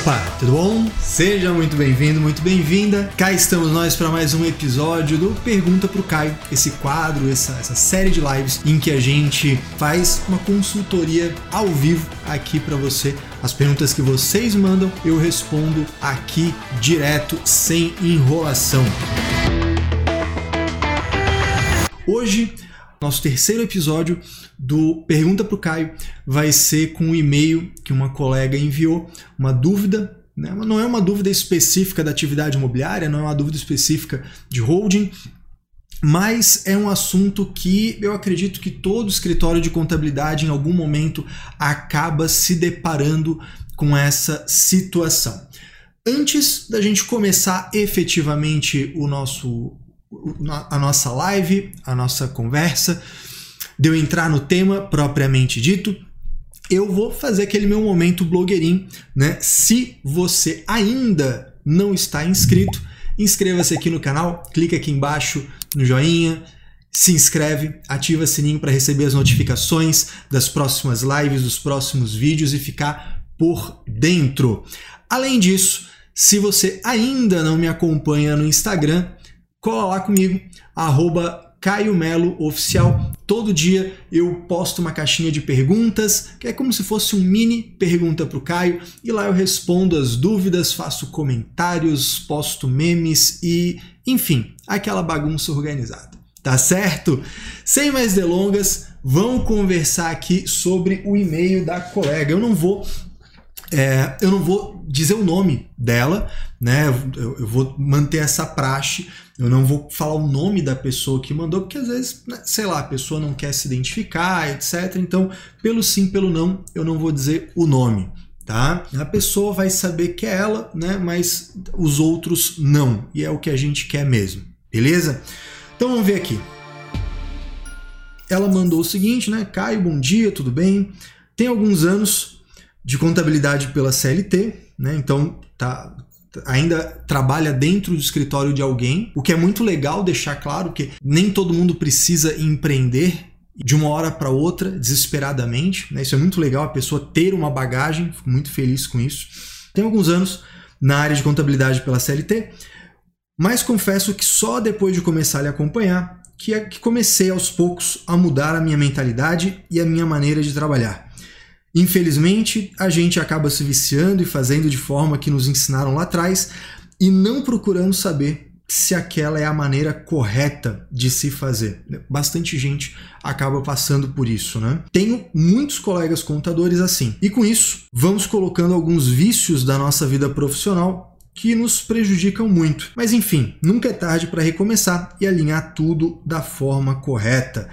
Opa, tudo bom? Seja muito bem-vindo, muito bem-vinda. Cá estamos nós para mais um episódio do Pergunta pro Caio, esse quadro, essa, essa série de lives em que a gente faz uma consultoria ao vivo aqui para você. As perguntas que vocês mandam, eu respondo aqui direto, sem enrolação. Hoje nosso terceiro episódio do Pergunta para o Caio vai ser com um e-mail que uma colega enviou, uma dúvida. Né? Não é uma dúvida específica da atividade imobiliária, não é uma dúvida específica de holding, mas é um assunto que eu acredito que todo escritório de contabilidade em algum momento acaba se deparando com essa situação. Antes da gente começar efetivamente o nosso a nossa live, a nossa conversa, de eu entrar no tema propriamente dito, eu vou fazer aquele meu momento blogueirinho, né? Se você ainda não está inscrito, inscreva-se aqui no canal, clica aqui embaixo no joinha, se inscreve, ativa o sininho para receber as notificações das próximas lives, dos próximos vídeos e ficar por dentro. Além disso, se você ainda não me acompanha no Instagram, cola lá comigo, arroba Caio Melo Oficial. Todo dia eu posto uma caixinha de perguntas, que é como se fosse um mini pergunta para o Caio, e lá eu respondo as dúvidas, faço comentários, posto memes e, enfim, aquela bagunça organizada. Tá certo? Sem mais delongas, vamos conversar aqui sobre o e-mail da colega. Eu não vou é, eu não vou dizer o nome dela, né? Eu, eu, vou manter essa praxe. Eu não vou falar o nome da pessoa que mandou, porque às vezes, né, sei lá, a pessoa não quer se identificar, etc. Então, pelo sim, pelo não, eu não vou dizer o nome, tá? A pessoa vai saber que é ela, né? Mas os outros não. E é o que a gente quer mesmo, beleza? Então vamos ver aqui. Ela mandou o seguinte, né? Caio, bom dia, tudo bem? Tem alguns anos de contabilidade pela CLT, né? Então tá ainda trabalha dentro do escritório de alguém, o que é muito legal deixar claro que nem todo mundo precisa empreender de uma hora para outra desesperadamente, né? Isso é muito legal a pessoa ter uma bagagem, fico muito feliz com isso. Tem alguns anos na área de contabilidade pela CLT, mas confesso que só depois de começar a lhe acompanhar que, é que comecei aos poucos a mudar a minha mentalidade e a minha maneira de trabalhar. Infelizmente, a gente acaba se viciando e fazendo de forma que nos ensinaram lá atrás e não procurando saber se aquela é a maneira correta de se fazer. Bastante gente acaba passando por isso, né? Tenho muitos colegas contadores assim. E com isso, vamos colocando alguns vícios da nossa vida profissional que nos prejudicam muito. Mas enfim, nunca é tarde para recomeçar e alinhar tudo da forma correta.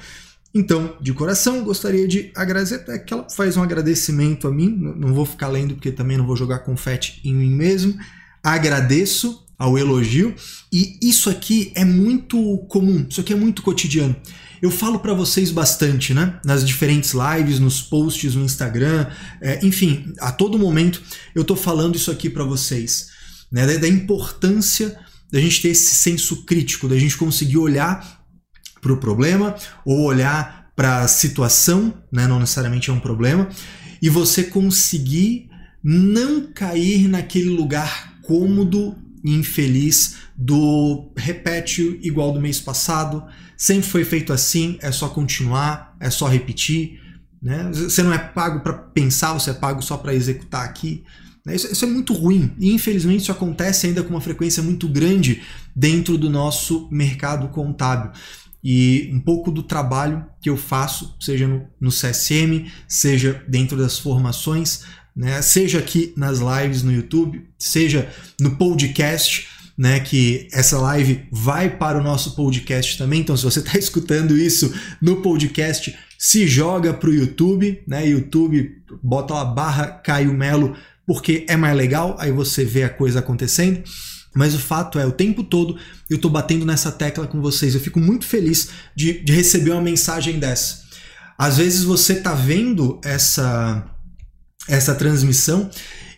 Então, de coração, gostaria de agradecer, é que ela faz um agradecimento a mim, não vou ficar lendo porque também não vou jogar confete em mim mesmo. Agradeço ao elogio e isso aqui é muito comum, isso aqui é muito cotidiano. Eu falo para vocês bastante, né? Nas diferentes lives, nos posts no Instagram, é, enfim, a todo momento eu tô falando isso aqui para vocês, né? Da, da importância da gente ter esse senso crítico, da gente conseguir olhar para o problema ou olhar para a situação, né? não necessariamente é um problema, e você conseguir não cair naquele lugar cômodo e infeliz do repete igual do mês passado, sempre foi feito assim, é só continuar, é só repetir. Né? Você não é pago para pensar, você é pago só para executar aqui. Né? Isso, isso, é muito ruim e infelizmente isso acontece ainda com uma frequência muito grande dentro do nosso mercado contábil e um pouco do trabalho que eu faço, seja no, no CSM, seja dentro das formações, né? seja aqui nas lives no YouTube, seja no podcast, né? Que essa live vai para o nosso podcast também. Então, se você está escutando isso no podcast, se joga para o YouTube, né? YouTube, bota lá barra Caio Melo, porque é mais legal, aí você vê a coisa acontecendo. Mas o fato é, o tempo todo eu estou batendo nessa tecla com vocês. Eu fico muito feliz de, de receber uma mensagem dessa. Às vezes você está vendo essa, essa transmissão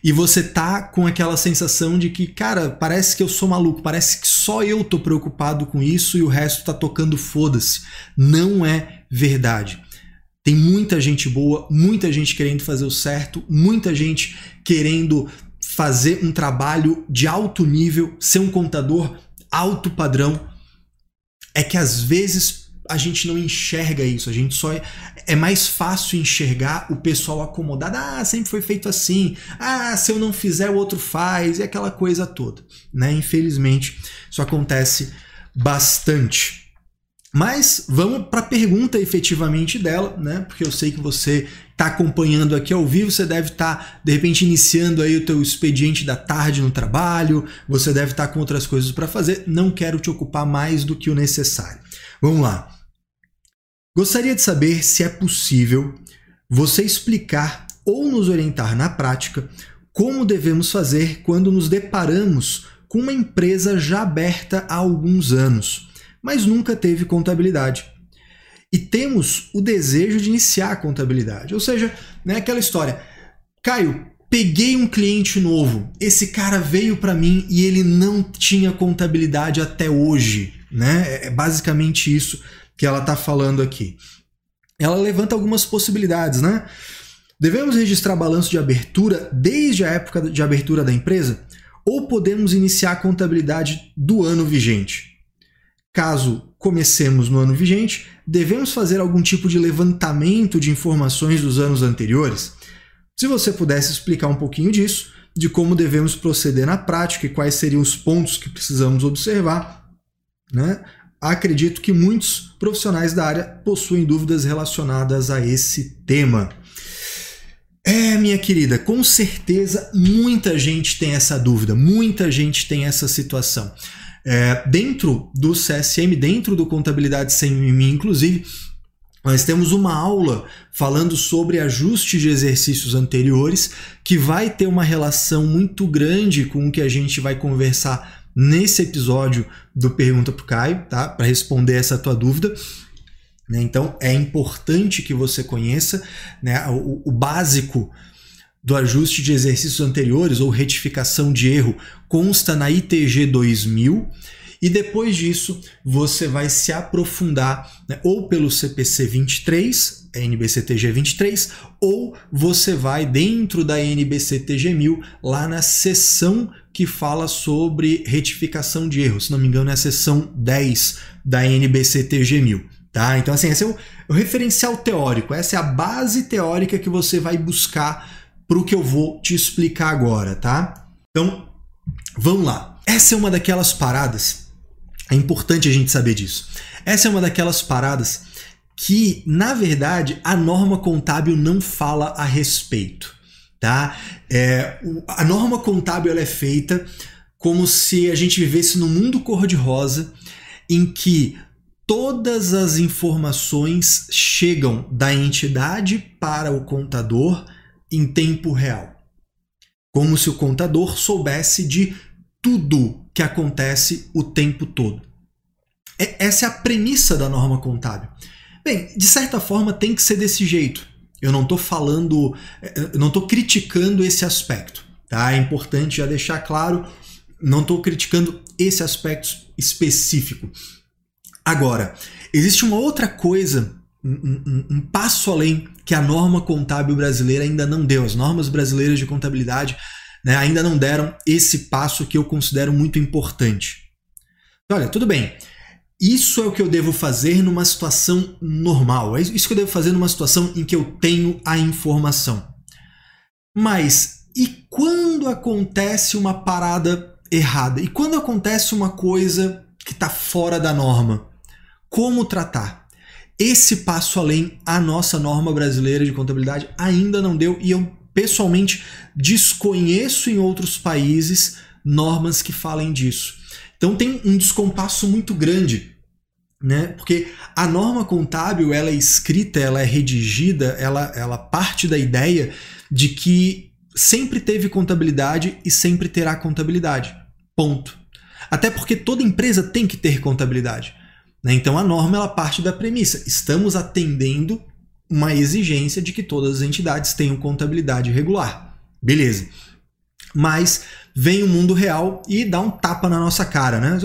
e você tá com aquela sensação de que, cara, parece que eu sou maluco, parece que só eu tô preocupado com isso e o resto tá tocando foda-se. Não é verdade. Tem muita gente boa, muita gente querendo fazer o certo, muita gente querendo fazer um trabalho de alto nível, ser um contador alto padrão, é que às vezes a gente não enxerga isso, a gente só é, é mais fácil enxergar o pessoal acomodado, ah, sempre foi feito assim, ah, se eu não fizer o outro faz, e aquela coisa toda, né? Infelizmente, isso acontece bastante. Mas vamos para a pergunta efetivamente dela, né? Porque eu sei que você está acompanhando aqui ao vivo, você deve estar tá, de repente iniciando aí o teu expediente da tarde no trabalho, você deve estar tá com outras coisas para fazer. Não quero te ocupar mais do que o necessário. Vamos lá. Gostaria de saber se é possível você explicar ou nos orientar na prática como devemos fazer quando nos deparamos com uma empresa já aberta há alguns anos mas nunca teve contabilidade. E temos o desejo de iniciar a contabilidade. Ou seja, né, aquela história. Caio, peguei um cliente novo. Esse cara veio para mim e ele não tinha contabilidade até hoje. Né? É, é basicamente isso que ela está falando aqui. Ela levanta algumas possibilidades, né? Devemos registrar balanço de abertura desde a época de abertura da empresa? Ou podemos iniciar a contabilidade do ano vigente? Caso comecemos no ano vigente, devemos fazer algum tipo de levantamento de informações dos anos anteriores? Se você pudesse explicar um pouquinho disso, de como devemos proceder na prática e quais seriam os pontos que precisamos observar, né? acredito que muitos profissionais da área possuem dúvidas relacionadas a esse tema. É, minha querida, com certeza muita gente tem essa dúvida, muita gente tem essa situação. É, dentro do CSM, dentro do Contabilidade Sem Mim, inclusive, nós temos uma aula falando sobre ajuste de exercícios anteriores, que vai ter uma relação muito grande com o que a gente vai conversar nesse episódio do Pergunta para o Caio, tá? Para responder essa tua dúvida. Né? Então é importante que você conheça né, o, o básico do ajuste de exercícios anteriores ou retificação de erro consta na ITG 2000 e depois disso você vai se aprofundar né, ou pelo CPC 23, NBCTG 23, ou você vai dentro da NBCTG 1000 lá na seção que fala sobre retificação de erros. Se não me engano é a seção 10 da NBCTG 1000. Tá? Então, assim, esse é o, o referencial teórico, essa é a base teórica que você vai buscar para o que eu vou te explicar agora, tá? Então, vamos lá. Essa é uma daquelas paradas, é importante a gente saber disso. Essa é uma daquelas paradas que, na verdade, a norma contábil não fala a respeito, tá? É, a norma contábil ela é feita como se a gente vivesse num mundo cor-de-rosa em que todas as informações chegam da entidade para o contador em tempo real. Como se o contador soubesse de tudo que acontece o tempo todo. Essa é a premissa da norma contábil. Bem, de certa forma tem que ser desse jeito. Eu não estou falando, eu não estou criticando esse aspecto. Tá? É importante já deixar claro, não estou criticando esse aspecto específico. Agora, existe uma outra coisa um, um, passo além que a norma contábil brasileira ainda não deu. As normas brasileiras de contabilidade né, ainda não deram esse passo que eu considero muito importante. Olha, tudo bem. Isso é o que eu devo fazer numa situação normal. É isso que eu devo fazer numa situação em que eu tenho a informação. Mas e quando acontece uma parada errada? E quando acontece uma coisa que está fora da norma? Como tratar? Esse passo além a nossa norma brasileira de contabilidade ainda não deu e eu pessoalmente desconheço em outros países normas que falem disso. Então tem um descompasso muito grande, né? Porque a norma contábil ela é escrita, ela é redigida, ela, ela parte da ideia de que sempre teve contabilidade e sempre terá contabilidade. Ponto. Até porque toda empresa tem que ter contabilidade. Né? Então a norma ela parte da premissa: estamos atendendo uma exigência de que todas as entidades tenham contabilidade regular. Beleza. Mas vem o mundo real e dá um tapa na nossa cara, né?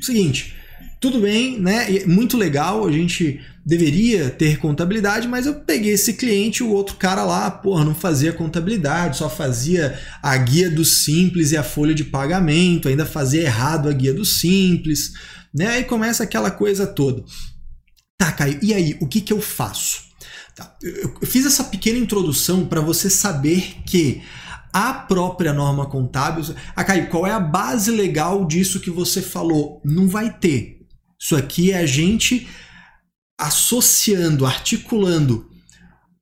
Seguinte, tudo bem, né? Muito legal, a gente deveria ter contabilidade, mas eu peguei esse cliente, o outro cara lá, porra, não fazia contabilidade, só fazia a guia do simples e a folha de pagamento, ainda fazia errado a guia do simples, né? Aí começa aquela coisa toda. Tá, Caio, e aí, o que, que eu faço? Tá, eu fiz essa pequena introdução para você saber que a própria norma contábil. Ah, Caio, qual é a base legal disso que você falou? Não vai ter. Isso aqui é a gente associando, articulando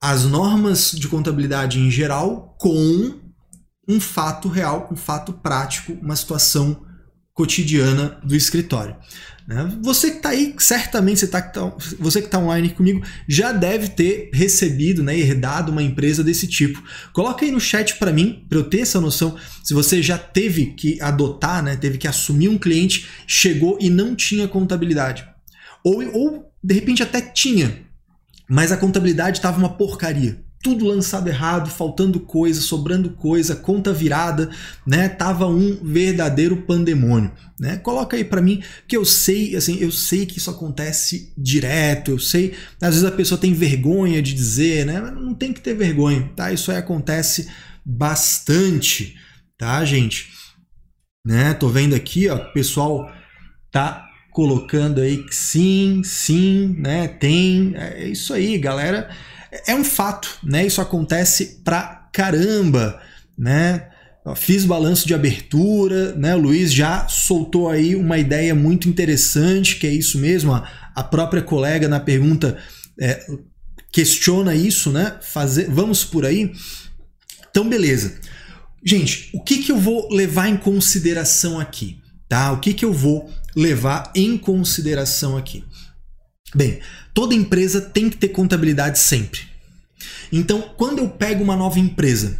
as normas de contabilidade em geral com um fato real, um fato prático, uma situação cotidiana do escritório. Né? Você que está aí, certamente você, tá, você que está online comigo, já deve ter recebido, né, herdado uma empresa desse tipo. Coloca aí no chat para mim, para eu ter essa noção, se você já teve que adotar, né, teve que assumir um cliente, chegou e não tinha contabilidade. Ou, ou de repente até tinha, mas a contabilidade estava uma porcaria. Tudo lançado errado, faltando coisa, sobrando coisa, conta virada, né? Tava um verdadeiro pandemônio, né? Coloca aí para mim que eu sei, assim, eu sei que isso acontece direto, eu sei, às vezes a pessoa tem vergonha de dizer, né? Não tem que ter vergonha, tá? Isso aí acontece bastante, tá, gente? Né? Tô vendo aqui, ó, pessoal tá colocando aí que sim, sim, né, tem, é isso aí, galera. É um fato, né? Isso acontece pra caramba, né? Fiz balanço de abertura, né? O Luiz já soltou aí uma ideia muito interessante, que é isso mesmo. A própria colega na pergunta é, questiona isso, né? Fazer, vamos por aí. Então, beleza. Gente, o que, que eu vou levar em consideração aqui? Tá? O que, que eu vou levar em consideração aqui? Bem, toda empresa tem que ter contabilidade sempre. Então, quando eu pego uma nova empresa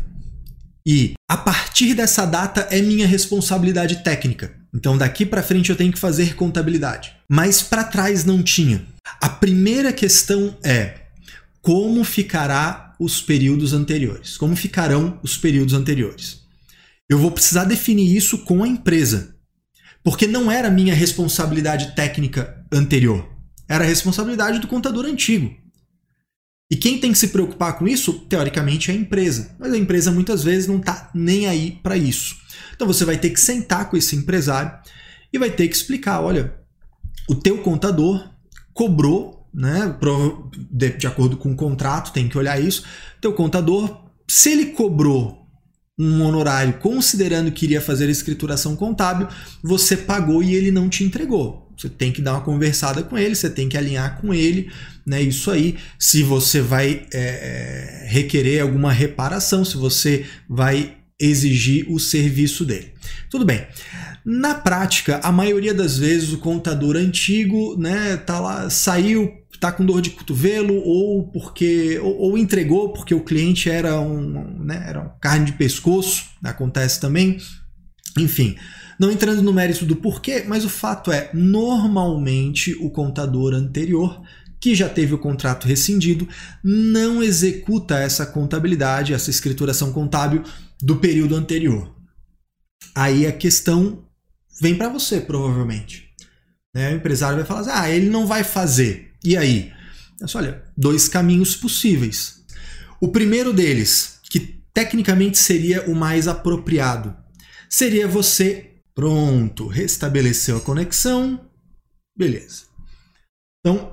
e a partir dessa data é minha responsabilidade técnica, então daqui para frente eu tenho que fazer contabilidade. Mas para trás não tinha. A primeira questão é como ficará os períodos anteriores? Como ficarão os períodos anteriores? Eu vou precisar definir isso com a empresa porque não era minha responsabilidade técnica anterior, era responsabilidade do contador antigo. E quem tem que se preocupar com isso, teoricamente, é a empresa. Mas a empresa muitas vezes não está nem aí para isso. Então você vai ter que sentar com esse empresário e vai ter que explicar: olha, o teu contador cobrou, né, de acordo com o contrato, tem que olhar isso. Teu contador, se ele cobrou um honorário considerando que iria fazer a escrituração contábil, você pagou e ele não te entregou. Você tem que dar uma conversada com ele, você tem que alinhar com ele, né? Isso aí, se você vai é, requerer alguma reparação, se você vai exigir o serviço dele. Tudo bem. Na prática, a maioria das vezes o contador antigo, né, tá lá, saiu está com dor de cotovelo ou porque ou, ou, entregou porque o cliente era um, né, era um carne de pescoço, acontece também. Enfim, não entrando no mérito do porquê, mas o fato é, normalmente o contador anterior que já teve o contrato rescindido, não executa essa contabilidade, essa escrituração contábil do período anterior. Aí a questão vem para você, provavelmente. Né? O empresário vai falar assim, ah, ele não vai fazer. E aí? Penso, olha, dois caminhos possíveis. O primeiro deles, que tecnicamente seria o mais apropriado, seria você, pronto, restabeleceu a conexão, beleza. Então,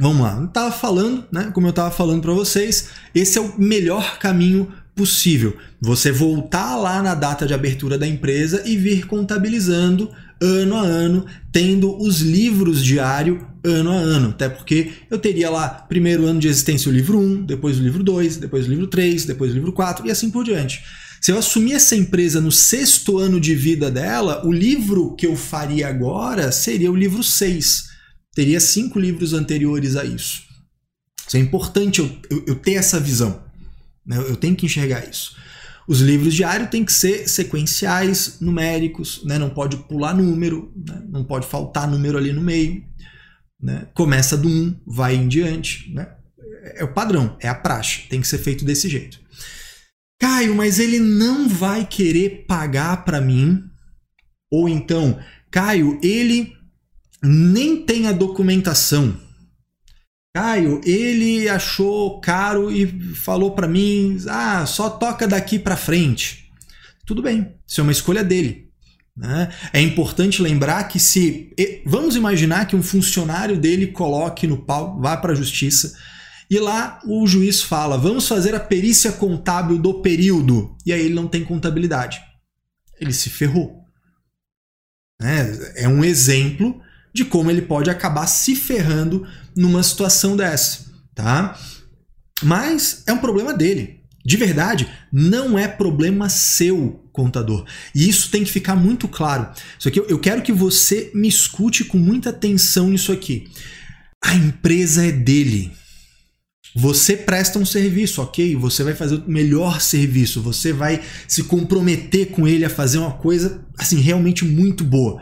vamos lá. Eu estava falando, né? Como eu estava falando para vocês, esse é o melhor caminho possível. Você voltar lá na data de abertura da empresa e vir contabilizando ano a ano, tendo os livros diário ano a ano. Até porque eu teria lá, primeiro ano de existência, o livro 1, depois o livro 2, depois o livro 3, depois o livro 4 e assim por diante. Se eu assumir essa empresa no sexto ano de vida dela, o livro que eu faria agora seria o livro 6. Teria cinco livros anteriores a isso. Isso é importante eu, eu, eu ter essa visão. Né? Eu tenho que enxergar isso. Os livros diários têm que ser sequenciais, numéricos, né? não pode pular número, né? não pode faltar número ali no meio. Né? Começa do 1, vai em diante. Né? É o padrão, é a praxe, tem que ser feito desse jeito. Caio, mas ele não vai querer pagar para mim? Ou então, Caio, ele nem tem a documentação. Caio, ele achou caro e falou para mim: "Ah, só toca daqui para frente". Tudo bem, isso é uma escolha dele. Né? É importante lembrar que se vamos imaginar que um funcionário dele coloque no pau, vá para a justiça e lá o juiz fala: vamos fazer a perícia contábil do período e aí ele não tem contabilidade, ele se ferrou. É, é um exemplo de como ele pode acabar se ferrando numa situação dessa, tá? Mas é um problema dele. De verdade, não é problema seu, contador. E isso tem que ficar muito claro. Isso aqui eu quero que você me escute com muita atenção nisso aqui. A empresa é dele. Você presta um serviço, ok? Você vai fazer o melhor serviço, você vai se comprometer com ele a fazer uma coisa assim realmente muito boa.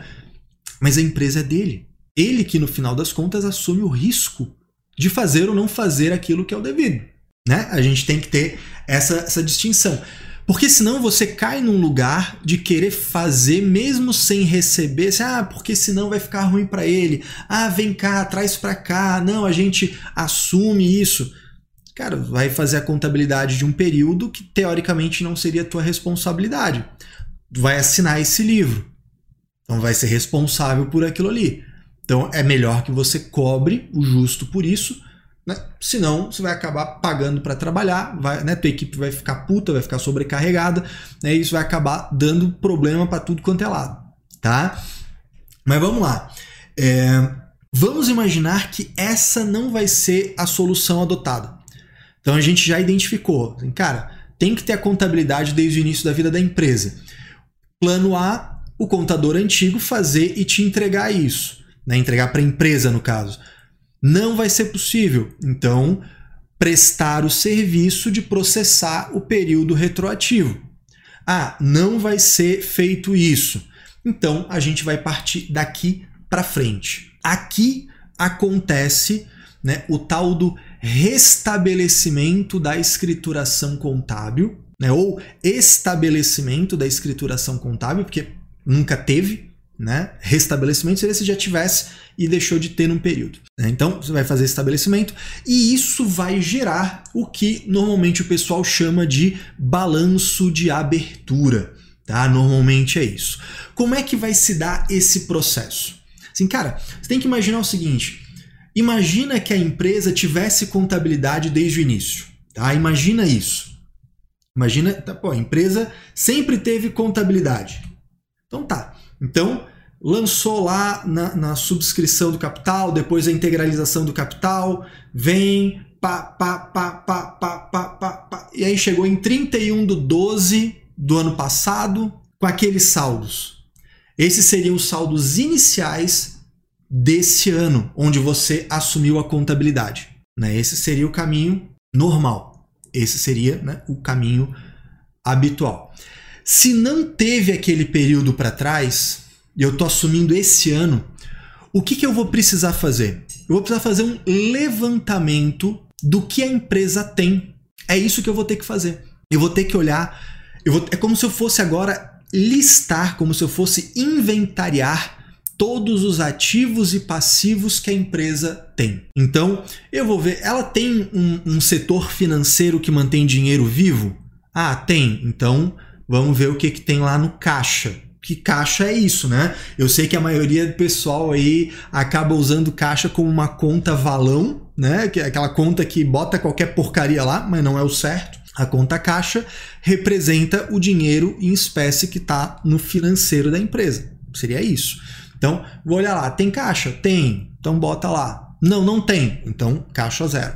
Mas a empresa é dele. Ele que no final das contas assume o risco de fazer ou não fazer aquilo que é o devido. Né? A gente tem que ter essa, essa distinção. Porque senão você cai num lugar de querer fazer mesmo sem receber, assim, ah, porque senão vai ficar ruim para ele. Ah, vem cá, traz para cá. Não, a gente assume isso. Cara, vai fazer a contabilidade de um período que teoricamente não seria tua responsabilidade. Vai assinar esse livro. Então vai ser responsável por aquilo ali. Então é melhor que você cobre o justo por isso, né? senão você vai acabar pagando para trabalhar, vai, né? tua equipe vai ficar puta, vai ficar sobrecarregada, né? e isso vai acabar dando problema para tudo quanto é lado. Tá? Mas vamos lá. É, vamos imaginar que essa não vai ser a solução adotada. Então a gente já identificou, assim, cara, tem que ter a contabilidade desde o início da vida da empresa. Plano A o contador antigo fazer e te entregar isso, né? entregar para a empresa, no caso. Não vai ser possível. Então, prestar o serviço de processar o período retroativo. Ah, não vai ser feito isso. Então, a gente vai partir daqui para frente. Aqui acontece né, o tal do restabelecimento da escrituração contábil, né, ou estabelecimento da escrituração contábil, porque nunca teve, né? Restabelecimento seria se já tivesse e deixou de ter num período. Né? Então você vai fazer estabelecimento e isso vai gerar o que normalmente o pessoal chama de balanço de abertura. Tá? Normalmente é isso. Como é que vai se dar esse processo? Assim, cara, você tem que imaginar o seguinte: imagina que a empresa tivesse contabilidade desde o início. Tá? Imagina isso. Imagina, tá, pô, a empresa sempre teve contabilidade. Então tá. Então, lançou lá na, na subscrição do capital, depois a integralização do capital, vem, pá, pá, pá, pá, pá, pá, pá, pá, e aí chegou em 31 do 12 do ano passado com aqueles saldos. Esses seriam os saldos iniciais desse ano, onde você assumiu a contabilidade. Né? Esse seria o caminho normal. Esse seria né, o caminho habitual. Se não teve aquele período para trás, e eu estou assumindo esse ano, o que, que eu vou precisar fazer? Eu vou precisar fazer um levantamento do que a empresa tem. É isso que eu vou ter que fazer. Eu vou ter que olhar. Eu vou, é como se eu fosse agora listar, como se eu fosse inventariar todos os ativos e passivos que a empresa tem. Então, eu vou ver, ela tem um, um setor financeiro que mantém dinheiro vivo? Ah, tem. Então, Vamos ver o que, que tem lá no caixa. Que caixa é isso, né? Eu sei que a maioria do pessoal aí acaba usando caixa como uma conta valão, né? Que é aquela conta que bota qualquer porcaria lá, mas não é o certo. A conta caixa representa o dinheiro em espécie que está no financeiro da empresa. Seria isso. Então, vou olhar lá, tem caixa? Tem. Então bota lá. Não, não tem. Então, caixa zero.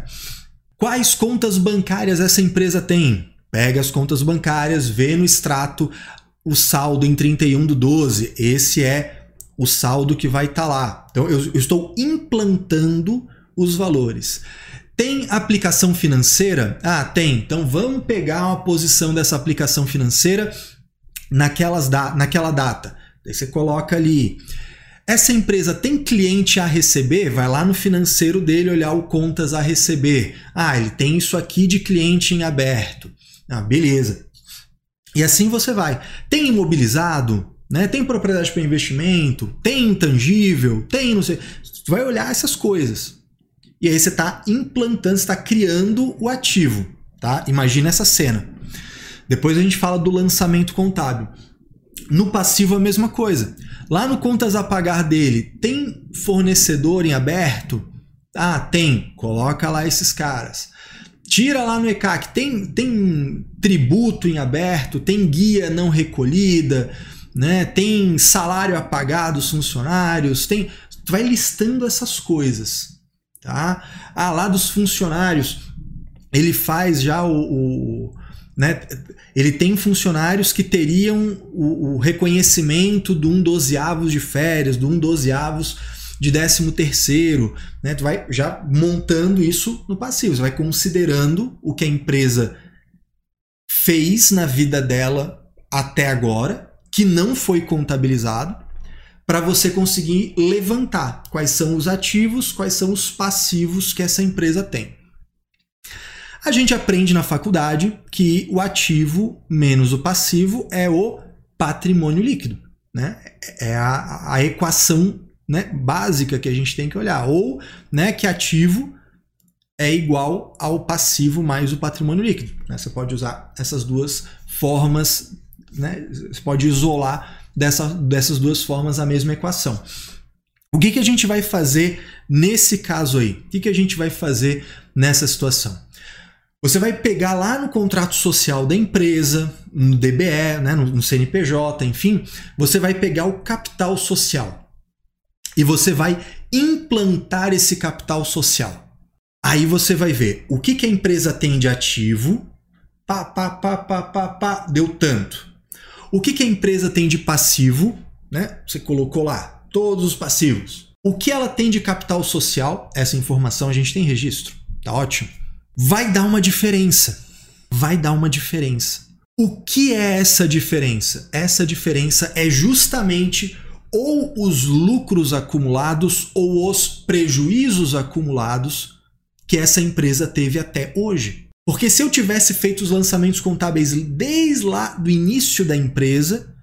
Quais contas bancárias essa empresa tem? Pega as contas bancárias, vê no extrato o saldo em 31 do 12. Esse é o saldo que vai estar tá lá. Então eu, eu estou implantando os valores. Tem aplicação financeira? Ah, tem. Então vamos pegar uma posição dessa aplicação financeira naquelas da, naquela data. Você coloca ali. Essa empresa tem cliente a receber? Vai lá no financeiro dele olhar o contas a receber. Ah, ele tem isso aqui de cliente em aberto. Ah, beleza. E assim você vai. Tem imobilizado? né? Tem propriedade para investimento, tem intangível, tem não sei. Tu vai olhar essas coisas. E aí você está implantando, está criando o ativo, tá? Imagina essa cena. Depois a gente fala do lançamento contábil. No passivo a mesma coisa. Lá no contas a pagar dele, tem fornecedor em aberto? Ah, tem. Coloca lá esses caras. Tira lá no ECAC, tem, tem tributo em aberto, tem guia não recolhida, né? tem salário a pagar dos funcionários, tem. Tu vai listando essas coisas. Tá? Ah, lá dos funcionários, ele faz já o, o né? Ele tem funcionários que teriam o, o reconhecimento de um dozeavos de férias, de um dozeavos de décimo terceiro, né? Tu vai já montando isso no passivo, você vai considerando o que a empresa fez na vida dela até agora, que não foi contabilizado, para você conseguir levantar quais são os ativos, quais são os passivos que essa empresa tem. A gente aprende na faculdade que o ativo menos o passivo é o patrimônio líquido. Né? É a, a equação né, básica que a gente tem que olhar. Ou né, que ativo é igual ao passivo mais o patrimônio líquido. Né? Você pode usar essas duas formas, né? você pode isolar dessa, dessas duas formas a mesma equação. O que, que a gente vai fazer nesse caso aí? O que, que a gente vai fazer nessa situação? Você vai pegar lá no contrato social da empresa, no DBE, né, no CNPJ, enfim, você vai pegar o capital social e você vai implantar esse capital social. Aí você vai ver o que, que a empresa tem de ativo, pá, pá, pá, pá, pá, pá, deu tanto. O que, que a empresa tem de passivo, né? Você colocou lá todos os passivos. O que ela tem de capital social, essa informação a gente tem registro, tá ótimo vai dar uma diferença. Vai dar uma diferença. O que é essa diferença? Essa diferença é justamente ou os lucros acumulados ou os prejuízos acumulados que essa empresa teve até hoje. Porque se eu tivesse feito os lançamentos contábeis desde lá do início da empresa,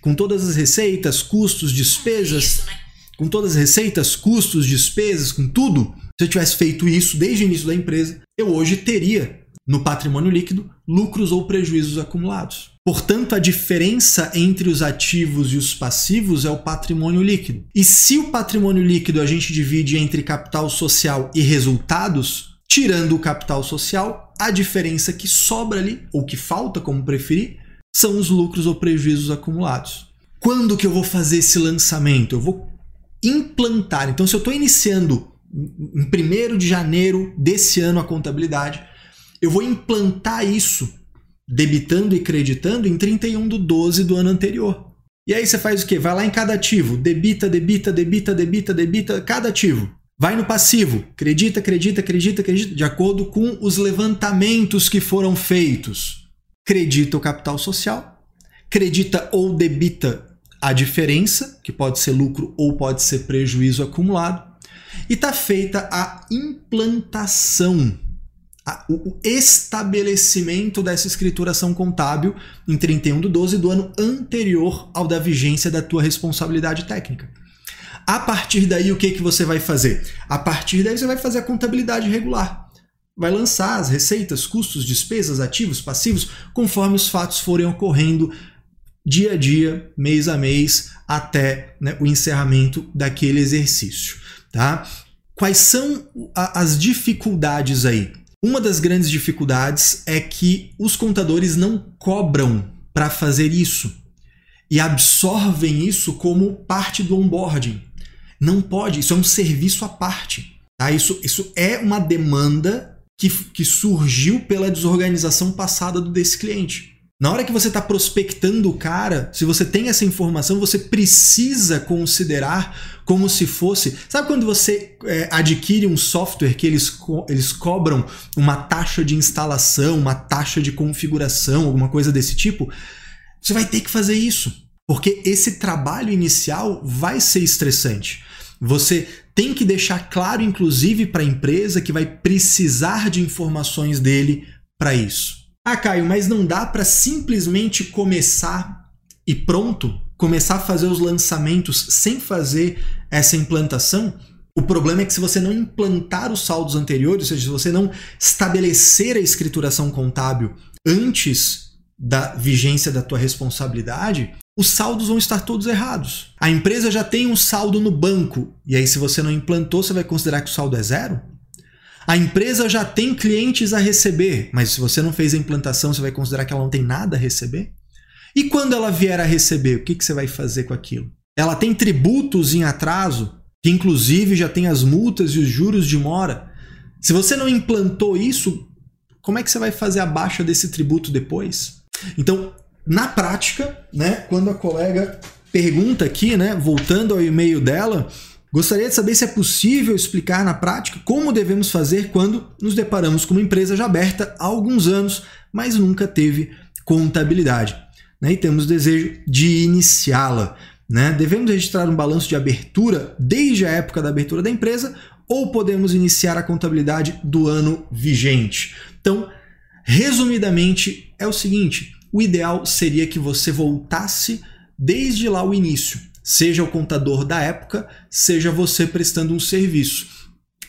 com todas as receitas, custos, despesas, isso, né? com todas as receitas, custos, despesas, com tudo, se eu tivesse feito isso desde o início da empresa, eu hoje teria no patrimônio líquido lucros ou prejuízos acumulados. Portanto, a diferença entre os ativos e os passivos é o patrimônio líquido. E se o patrimônio líquido a gente divide entre capital social e resultados, tirando o capital social, a diferença que sobra ali, ou que falta, como preferir, são os lucros ou prejuízos acumulados. Quando que eu vou fazer esse lançamento? Eu vou implantar. Então, se eu estou iniciando em 1 de janeiro desse ano a contabilidade, eu vou implantar isso debitando e creditando em 31 de 12 do ano anterior. E aí você faz o quê? Vai lá em cada ativo, debita, debita, debita, debita, debita, cada ativo. Vai no passivo, acredita, acredita, acredita, acredita, de acordo com os levantamentos que foram feitos. Credita o capital social, credita ou debita a diferença, que pode ser lucro ou pode ser prejuízo acumulado, e está feita a implantação, o estabelecimento dessa escrituração contábil em 31 de 12 do ano anterior ao da vigência da tua responsabilidade técnica. A partir daí, o que, que você vai fazer? A partir daí, você vai fazer a contabilidade regular. Vai lançar as receitas, custos, despesas, ativos, passivos, conforme os fatos forem ocorrendo dia a dia, mês a mês, até né, o encerramento daquele exercício. Tá? Quais são as dificuldades aí? Uma das grandes dificuldades é que os contadores não cobram para fazer isso e absorvem isso como parte do onboarding. Não pode, isso é um serviço à parte. Tá? Isso, isso é uma demanda que, que surgiu pela desorganização passada desse cliente. Na hora que você está prospectando o cara, se você tem essa informação, você precisa considerar como se fosse. Sabe quando você é, adquire um software que eles, co eles cobram uma taxa de instalação, uma taxa de configuração, alguma coisa desse tipo? Você vai ter que fazer isso, porque esse trabalho inicial vai ser estressante. Você tem que deixar claro, inclusive, para a empresa que vai precisar de informações dele para isso. Ah, Caio, mas não dá para simplesmente começar e pronto? começar a fazer os lançamentos sem fazer essa implantação, o problema é que se você não implantar os saldos anteriores, ou seja, se você não estabelecer a escrituração contábil antes da vigência da tua responsabilidade, os saldos vão estar todos errados. A empresa já tem um saldo no banco, e aí se você não implantou, você vai considerar que o saldo é zero? A empresa já tem clientes a receber, mas se você não fez a implantação, você vai considerar que ela não tem nada a receber? E quando ela vier a receber, o que, que você vai fazer com aquilo? Ela tem tributos em atraso, que inclusive já tem as multas e os juros de mora. Se você não implantou isso, como é que você vai fazer a baixa desse tributo depois? Então, na prática, né, quando a colega pergunta aqui, né, voltando ao e-mail dela, Gostaria de saber se é possível explicar na prática como devemos fazer quando nos deparamos com uma empresa já aberta há alguns anos, mas nunca teve contabilidade. Né? E temos desejo de iniciá-la. Né? Devemos registrar um balanço de abertura desde a época da abertura da empresa ou podemos iniciar a contabilidade do ano vigente? Então, resumidamente, é o seguinte: o ideal seria que você voltasse desde lá o início seja o contador da época, seja você prestando um serviço.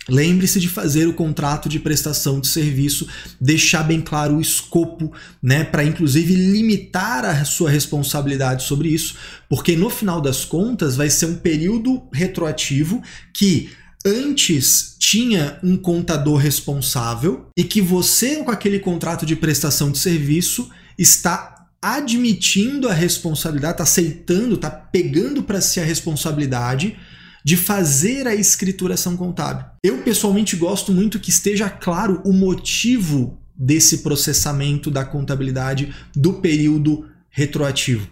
Lembre-se de fazer o contrato de prestação de serviço, deixar bem claro o escopo, né, para inclusive limitar a sua responsabilidade sobre isso, porque no final das contas vai ser um período retroativo que antes tinha um contador responsável e que você com aquele contrato de prestação de serviço está admitindo a responsabilidade, está aceitando, está pegando para si a responsabilidade de fazer a escrituração contábil. Eu pessoalmente gosto muito que esteja claro o motivo desse processamento da contabilidade do período retroativo.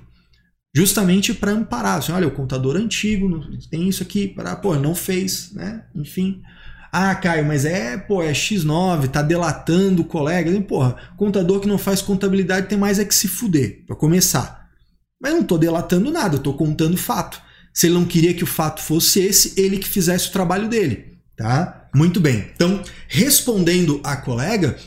Justamente para amparar, assim, olha, o contador antigo tem isso aqui, para, pô, não fez, né? Enfim, ah, Caio, mas é, pô, é X9, tá delatando o colega. Porra, contador que não faz contabilidade tem mais é que se fuder, para começar. Mas eu não tô delatando nada, eu tô contando fato. Se ele não queria que o fato fosse esse, ele que fizesse o trabalho dele, tá? Muito bem. Então, respondendo à colega,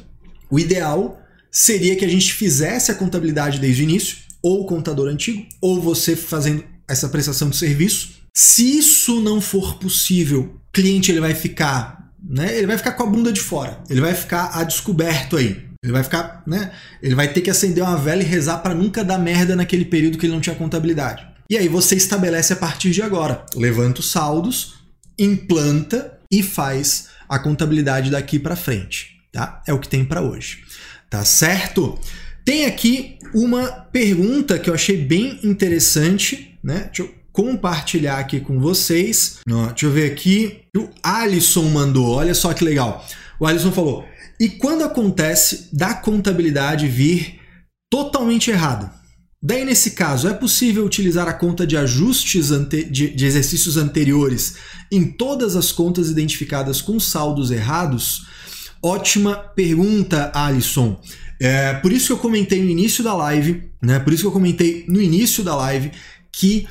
o ideal seria que a gente fizesse a contabilidade desde o início, ou o contador antigo, ou você fazendo essa prestação de serviço. Se isso não for possível, cliente ele vai ficar né? Ele vai ficar com a bunda de fora. Ele vai ficar a descoberto aí. Ele vai ficar, né? Ele vai ter que acender uma vela e rezar para nunca dar merda naquele período que ele não tinha contabilidade. E aí você estabelece a partir de agora. Levanta os saldos, implanta e faz a contabilidade daqui para frente, tá? É o que tem para hoje. Tá certo? Tem aqui uma pergunta que eu achei bem interessante, né? Deixa eu compartilhar aqui com vocês. deixa eu ver aqui. O Alisson mandou, olha só que legal. O Alisson falou: e quando acontece da contabilidade vir totalmente errada? Daí, nesse caso, é possível utilizar a conta de ajustes de, de exercícios anteriores em todas as contas identificadas com saldos errados? Ótima pergunta, Alisson. É, por isso que eu comentei no início da live, né? Por isso que eu comentei no início da live que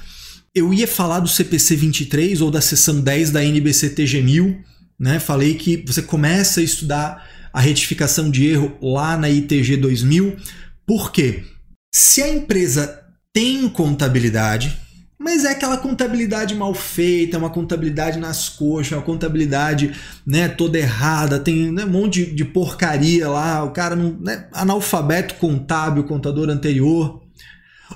eu ia falar do CPC 23 ou da seção 10 da NBC TG1000, né? Falei que você começa a estudar a retificação de erro lá na ITG 2000. Por quê? Se a empresa tem contabilidade, mas é aquela contabilidade mal feita, uma contabilidade nas coxas, uma contabilidade né, toda errada, tem né, um monte de, de, porcaria lá, o cara não. Né, analfabeto contábil, contador anterior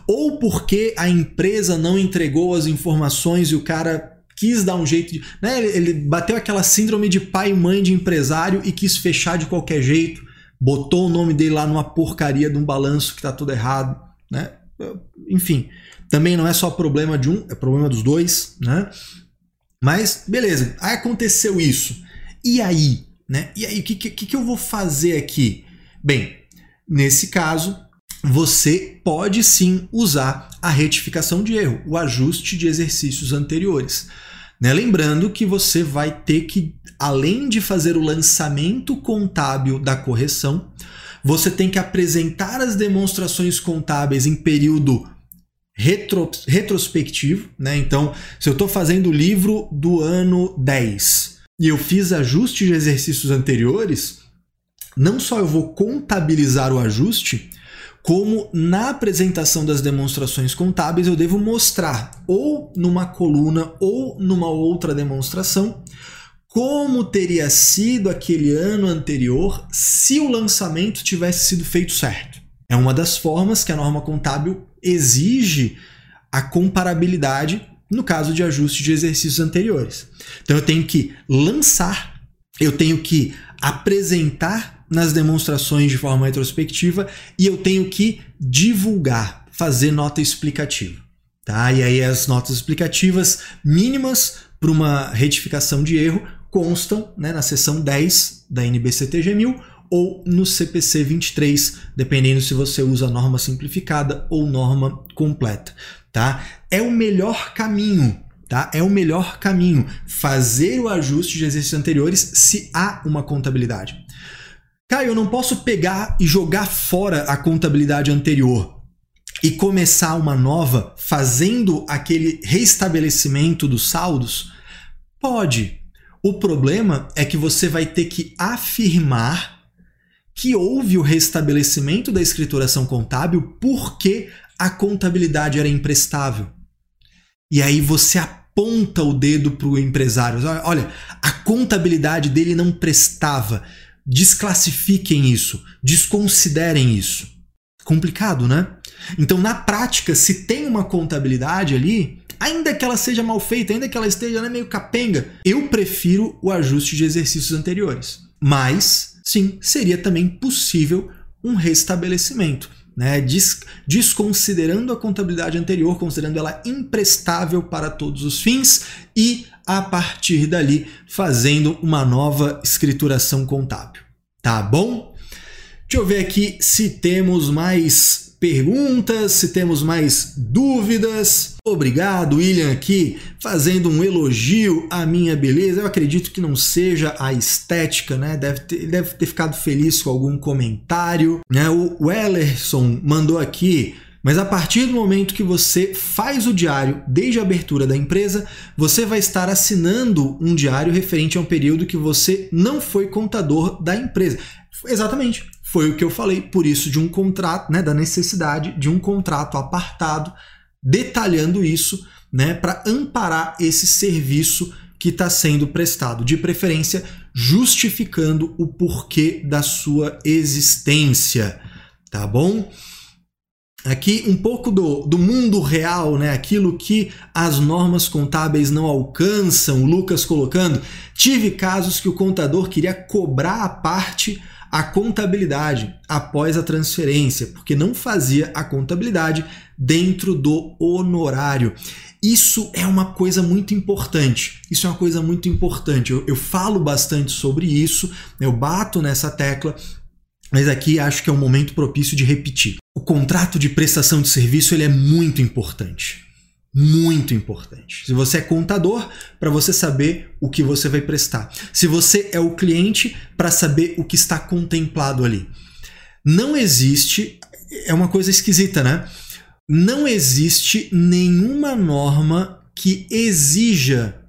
ou porque a empresa não entregou as informações e o cara quis dar um jeito de. Né, ele bateu aquela síndrome de pai e mãe de empresário e quis fechar de qualquer jeito, botou o nome dele lá numa porcaria de um balanço que está tudo errado. Né? Enfim, também não é só problema de um, é problema dos dois. Né? Mas, beleza, aconteceu isso. E aí? Né? E aí, o que, que, que eu vou fazer aqui? Bem, nesse caso, você pode sim usar a retificação de erro, o ajuste de exercícios anteriores. Né? Lembrando que você vai ter que, além de fazer o lançamento contábil da correção, você tem que apresentar as demonstrações contábeis em período retro, retrospectivo. Né? Então, se eu estou fazendo o livro do ano 10 e eu fiz ajuste de exercícios anteriores, não só eu vou contabilizar o ajuste, como na apresentação das demonstrações contábeis eu devo mostrar, ou numa coluna ou numa outra demonstração, como teria sido aquele ano anterior se o lançamento tivesse sido feito certo. É uma das formas que a norma contábil exige a comparabilidade no caso de ajuste de exercícios anteriores. Então eu tenho que lançar, eu tenho que apresentar nas demonstrações de forma retrospectiva e eu tenho que divulgar, fazer nota explicativa. Tá? E aí as notas explicativas mínimas para uma retificação de erro constam né, na seção 10 da NBCTG 1000 ou no CPC 23, dependendo se você usa norma simplificada ou norma completa. Tá? É o melhor caminho Tá? É o melhor caminho fazer o ajuste de exercícios anteriores se há uma contabilidade. Caio, eu não posso pegar e jogar fora a contabilidade anterior e começar uma nova fazendo aquele reestabelecimento dos saldos? Pode. O problema é que você vai ter que afirmar que houve o restabelecimento da escrituração contábil porque a contabilidade era imprestável. E aí você aponta o dedo para o empresário. Olha, a contabilidade dele não prestava desclassifiquem isso, desconsiderem isso. Complicado, né? Então, na prática, se tem uma contabilidade ali, ainda que ela seja mal feita, ainda que ela esteja né, meio capenga, eu prefiro o ajuste de exercícios anteriores. Mas, sim, seria também possível um restabelecimento. Né, des desconsiderando a contabilidade anterior, considerando ela imprestável para todos os fins e a partir dali fazendo uma nova escrituração contábil. Tá bom? Deixa eu ver aqui se temos mais perguntas, se temos mais dúvidas. Obrigado, William, aqui fazendo um elogio à minha beleza. Eu acredito que não seja a estética, né? Deve ter, deve ter ficado feliz com algum comentário. Né? O Wellerson mandou aqui. Mas a partir do momento que você faz o diário desde a abertura da empresa, você vai estar assinando um diário referente a um período que você não foi contador da empresa. Exatamente, foi o que eu falei, por isso de um contrato, né, da necessidade de um contrato apartado detalhando isso, né, para amparar esse serviço que está sendo prestado, de preferência justificando o porquê da sua existência, tá bom? Aqui um pouco do, do mundo real, né? aquilo que as normas contábeis não alcançam. Lucas colocando: tive casos que o contador queria cobrar a parte a contabilidade após a transferência, porque não fazia a contabilidade dentro do honorário. Isso é uma coisa muito importante. Isso é uma coisa muito importante. Eu, eu falo bastante sobre isso, eu bato nessa tecla mas aqui acho que é um momento propício de repetir. O contrato de prestação de serviço ele é muito importante. Muito importante. Se você é contador, para você saber o que você vai prestar. Se você é o cliente, para saber o que está contemplado ali. Não existe. É uma coisa esquisita, né? Não existe nenhuma norma que exija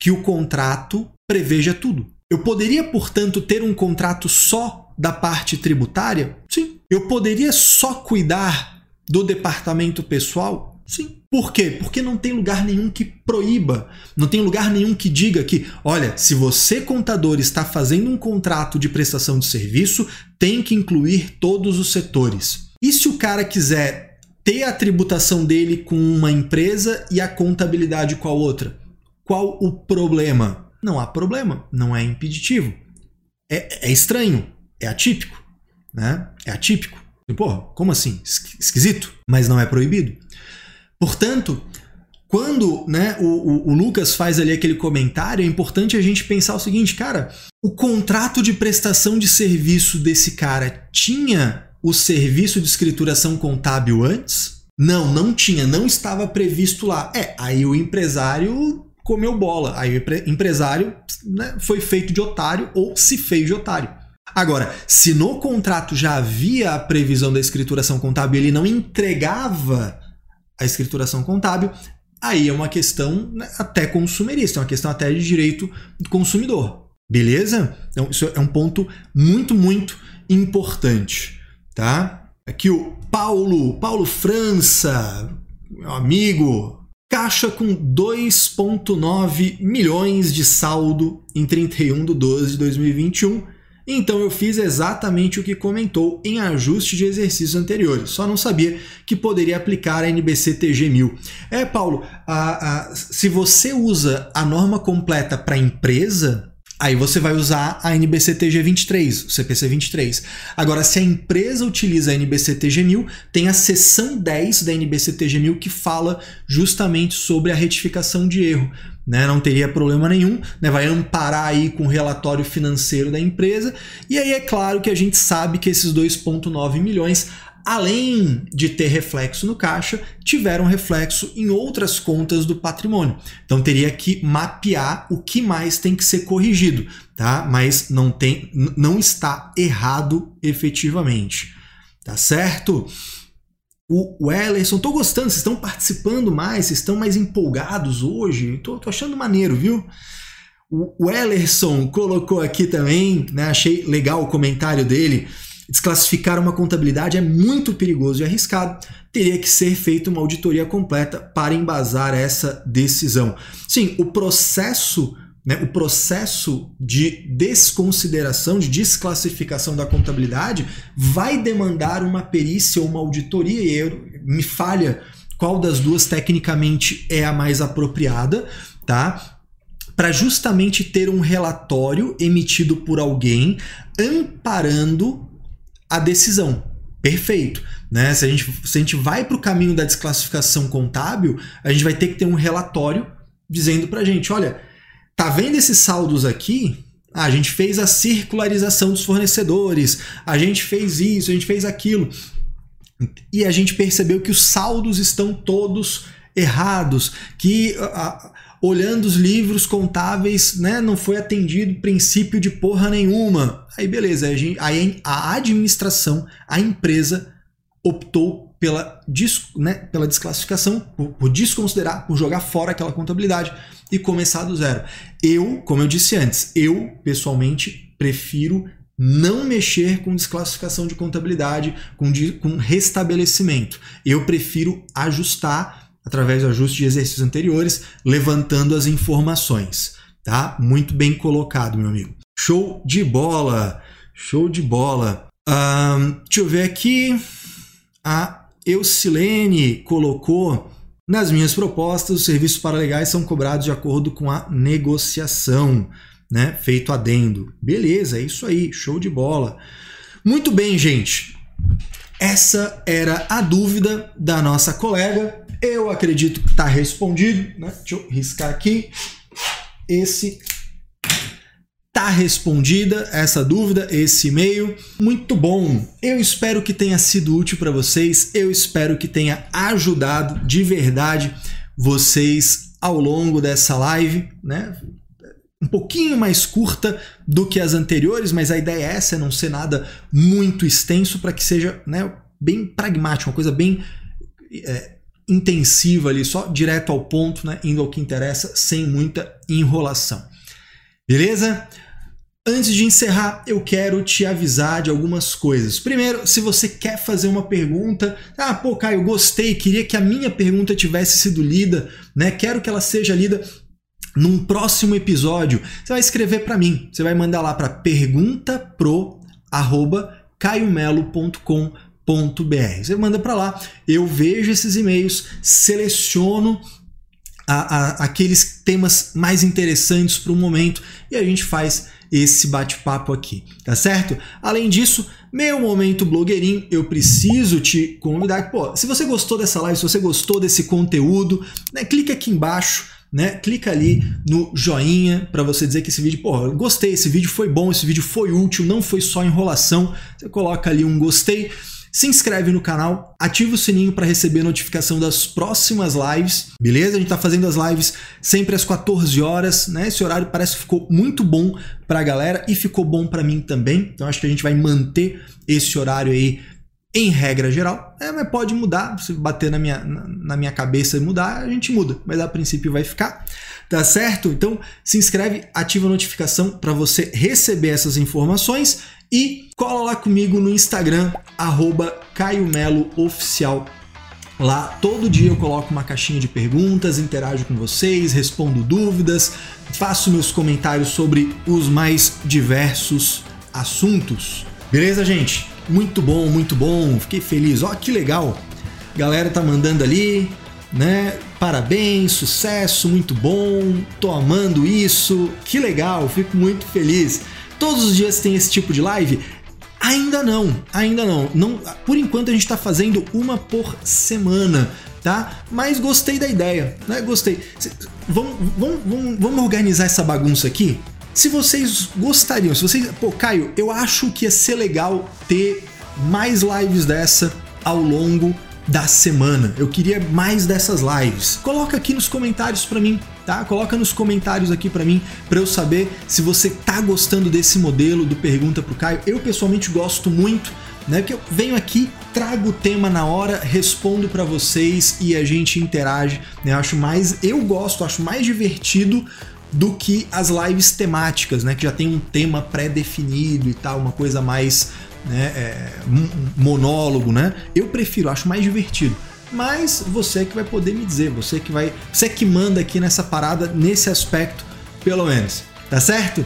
que o contrato preveja tudo. Eu poderia, portanto, ter um contrato só da parte tributária? Sim. Eu poderia só cuidar do departamento pessoal? Sim. Por quê? Porque não tem lugar nenhum que proíba, não tem lugar nenhum que diga que, olha, se você, contador, está fazendo um contrato de prestação de serviço, tem que incluir todos os setores. E se o cara quiser ter a tributação dele com uma empresa e a contabilidade com a outra? Qual o problema? Não há problema, não é impeditivo. É, é estranho, é atípico, né? É atípico. Porra, como assim? Esquisito, mas não é proibido. Portanto, quando né, o, o, o, Lucas faz ali aquele comentário, é importante a gente pensar o seguinte, cara, o contrato de prestação de serviço desse cara tinha o serviço de escrituração contábil antes? Não, não tinha, não estava previsto lá. É, aí o empresário comeu bola, aí o empresário né, foi feito de otário ou se fez de otário. Agora, se no contrato já havia a previsão da escrituração contábil ele não entregava a escrituração contábil, aí é uma questão né, até consumerista, é uma questão até de direito do consumidor. Beleza? Então, isso é um ponto muito, muito importante, tá? Aqui o Paulo, Paulo França, meu amigo. Caixa com 2,9 milhões de saldo em 31 de 12 de 2021 então eu fiz exatamente o que comentou em ajuste de exercícios anteriores, só não sabia que poderia aplicar a NBC TG 1000. É, Paulo, a, a, se você usa a norma completa para empresa, Aí você vai usar a NBCTG 23, o CPC 23. Agora, se a empresa utiliza a NBCTG 1000, tem a seção 10 da NBCTG 1000 que fala justamente sobre a retificação de erro. Né? Não teria problema nenhum, né? vai amparar aí com o relatório financeiro da empresa. E aí é claro que a gente sabe que esses 2,9 milhões além de ter reflexo no caixa, tiveram reflexo em outras contas do patrimônio. Então teria que mapear o que mais tem que ser corrigido, tá? Mas não tem não está errado efetivamente. Tá certo? O Wellerson, tô gostando, vocês estão participando mais, vocês estão mais empolgados hoje. Tô, tô achando maneiro, viu? O Wellerson colocou aqui também, né? Achei legal o comentário dele Desclassificar uma contabilidade é muito perigoso e arriscado. Teria que ser feita uma auditoria completa para embasar essa decisão. Sim, o processo né, o processo de desconsideração, de desclassificação da contabilidade vai demandar uma perícia ou uma auditoria, e eu, me falha qual das duas tecnicamente é a mais apropriada, tá? Para justamente ter um relatório emitido por alguém amparando a decisão. Perfeito. Né? Se, a gente, se a gente vai para o caminho da desclassificação contábil, a gente vai ter que ter um relatório dizendo para a gente: olha, tá vendo esses saldos aqui? Ah, a gente fez a circularização dos fornecedores, a gente fez isso, a gente fez aquilo. E a gente percebeu que os saldos estão todos errados, que a, olhando os livros contábeis, né, não foi atendido princípio de porra nenhuma. Aí beleza, aí a administração, a empresa optou pela, né, pela desclassificação, por, por desconsiderar, por jogar fora aquela contabilidade e começar do zero. Eu, como eu disse antes, eu pessoalmente prefiro não mexer com desclassificação de contabilidade, com, de, com restabelecimento. Eu prefiro ajustar através do ajuste de exercícios anteriores, levantando as informações. Tá? Muito bem colocado, meu amigo. Show de bola! Show de bola! Um, deixa eu ver aqui. A Eucilene colocou. Nas minhas propostas, os serviços paralegais são cobrados de acordo com a negociação, né? Feito adendo. Beleza, é isso aí, show de bola. Muito bem, gente. Essa era a dúvida da nossa colega. Eu acredito que está respondido. Né? Deixa eu riscar aqui. Esse tá respondida essa dúvida, esse e-mail. Muito bom. Eu espero que tenha sido útil para vocês. Eu espero que tenha ajudado de verdade vocês ao longo dessa live, né? Um pouquinho mais curta do que as anteriores, mas a ideia é essa, é não ser nada muito extenso para que seja, né, bem pragmático, uma coisa bem é, intensiva ali, só direto ao ponto, né, indo ao que interessa, sem muita enrolação. Beleza? Antes de encerrar, eu quero te avisar de algumas coisas. Primeiro, se você quer fazer uma pergunta, ah, pô, Caio, gostei, queria que a minha pergunta tivesse sido lida, né? Quero que ela seja lida num próximo episódio. Você vai escrever para mim. Você vai mandar lá para perguntapro@caiomelo.com br Você manda para lá, eu vejo esses e-mails, seleciono a, a, aqueles temas mais interessantes para o momento e a gente faz esse bate-papo aqui, tá certo? Além disso, meu momento blogueirinho, eu preciso te convidar. Pô, se você gostou dessa live, se você gostou desse conteúdo, né, clica aqui embaixo né? Clica ali no joinha para você dizer que esse vídeo, pô, gostei, esse vídeo foi bom, esse vídeo foi útil, não foi só enrolação. Você coloca ali um gostei. Se inscreve no canal, ativa o sininho para receber notificação das próximas lives, beleza? A gente está fazendo as lives sempre às 14 horas, né? Esse horário parece que ficou muito bom para a galera e ficou bom para mim também. Então acho que a gente vai manter esse horário aí em regra geral. É, mas pode mudar, se bater na minha, na, na minha cabeça e mudar, a gente muda, mas a princípio vai ficar. Tá certo? Então se inscreve, ativa a notificação para você receber essas informações E cola lá comigo no Instagram, arroba. Lá todo dia eu coloco uma caixinha de perguntas, interajo com vocês, respondo dúvidas, faço meus comentários sobre os mais diversos assuntos. Beleza, gente? Muito bom, muito bom. Fiquei feliz. Ó, que legal. Galera tá mandando ali, né? Parabéns, sucesso, muito bom. Tô amando isso. Que legal, fico muito feliz. Todos os dias tem esse tipo de live? Ainda não, ainda não. não por enquanto a gente está fazendo uma por semana, tá? Mas gostei da ideia, né? Gostei. Vamos, vamos, vamos, vamos organizar essa bagunça aqui? Se vocês gostariam, se vocês. Pô, Caio, eu acho que ia ser legal ter mais lives dessa ao longo da semana. Eu queria mais dessas lives. Coloca aqui nos comentários para mim, tá? Coloca nos comentários aqui para mim para eu saber se você tá gostando desse modelo do pergunta pro Caio. Eu pessoalmente gosto muito, né? Porque eu venho aqui, trago o tema na hora, respondo para vocês e a gente interage, né? Eu acho mais, eu gosto, acho mais divertido do que as lives temáticas, né? Que já tem um tema pré-definido e tal, uma coisa mais né, é, monólogo, né? Eu prefiro, acho mais divertido. Mas você que vai poder me dizer, você que vai, você que manda aqui nessa parada nesse aspecto, pelo menos, tá certo?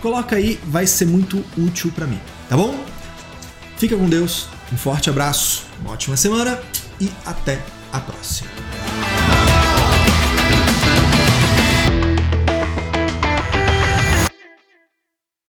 Coloca aí, vai ser muito útil para mim, tá bom? Fica com Deus, um forte abraço, uma ótima semana e até a próxima.